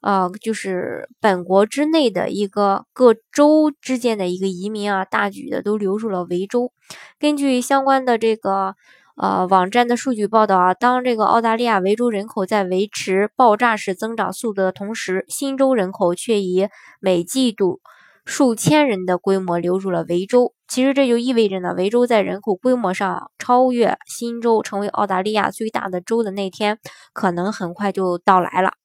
呃，就是本国之内的一个各州之间的一个移民啊，大举的都流入了维州。根据相关的这个呃网站的数据报道啊，当这个澳大利亚维州人口在维持爆炸式增长速度的同时，新州人口却以每季度数千人的规模流入了维州。其实这就意味着呢，维州在人口规模上超越新州，成为澳大利亚最大的州的那天，可能很快就到来了。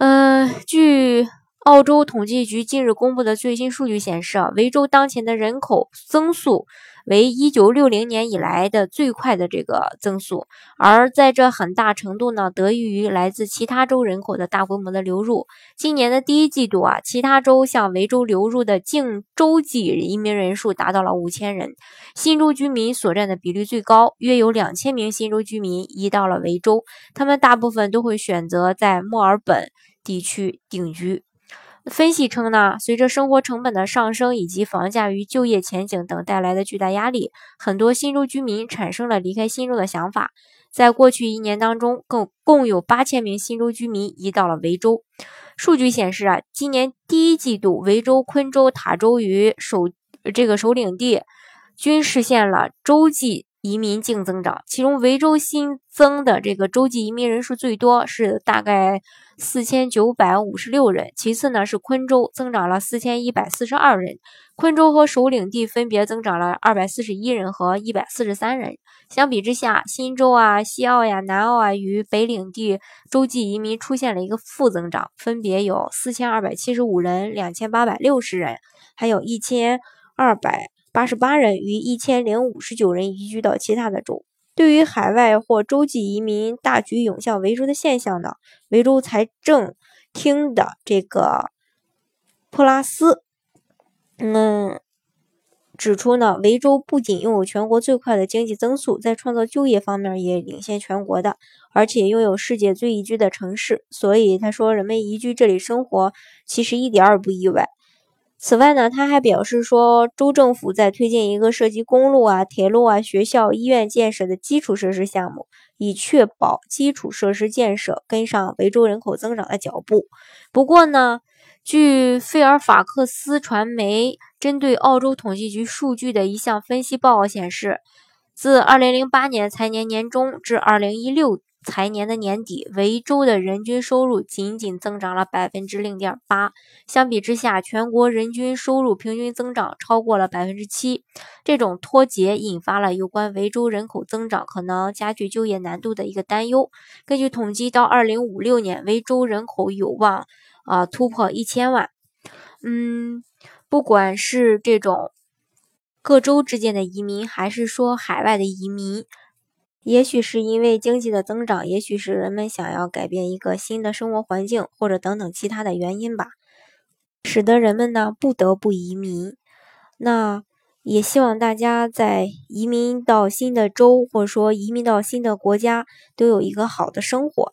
嗯，据澳洲统计局近日公布的最新数据显示，啊，维州当前的人口增速为一九六零年以来的最快的这个增速，而在这很大程度呢，得益于来自其他州人口的大规模的流入。今年的第一季度啊，其他州向维州流入的净州际移民人数达到了五千人，新州居民所占的比率最高，约有两千名新州居民移到了维州，他们大部分都会选择在墨尔本。地区定居。分析称呢，随着生活成本的上升以及房价与就业前景等带来的巨大压力，很多新州居民产生了离开新州的想法。在过去一年当中，共共有八千名新州居民移到了维州。数据显示啊，今年第一季度，维州、昆州、塔州与首这个首领地均实现了洲际。移民净增长，其中维州新增的这个洲际移民人数最多，是大概四千九百五十六人。其次呢是昆州，增长了四千一百四十二人。昆州和首领地分别增长了二百四十一人和一百四十三人。相比之下，新州啊、西澳呀、南澳啊与北领地洲际移民出现了一个负增长，分别有四千二百七十五人、两千八百六十人，还有一千二百。八十八人与一千零五十九人移居到其他的州。对于海外或洲际移民大举涌向维州的现象呢？维州财政厅的这个普拉斯，嗯，指出呢，维州不仅拥有全国最快的经济增速，在创造就业方面也领先全国的，而且拥有世界最宜居的城市。所以他说，人们移居这里生活，其实一点儿也不意外。此外呢，他还表示说，州政府在推进一个涉及公路啊、铁路啊、学校、医院建设的基础设施项目，以确保基础设施建设跟上维州人口增长的脚步。不过呢，据费尔法克斯传媒针对澳洲统计局数据的一项分析报告显示，自2008年财年年中至2016。财年的年底，维州的人均收入仅仅增长了百分之零点八，相比之下，全国人均收入平均增长超过了百分之七。这种脱节引发了有关维州人口增长可能加剧就业难度的一个担忧。根据统计，到二零五六年，维州人口有望啊突破一千万。嗯，不管是这种各州之间的移民，还是说海外的移民。也许是因为经济的增长，也许是人们想要改变一个新的生活环境，或者等等其他的原因吧，使得人们呢不得不移民。那也希望大家在移民到新的州，或者说移民到新的国家，都有一个好的生活。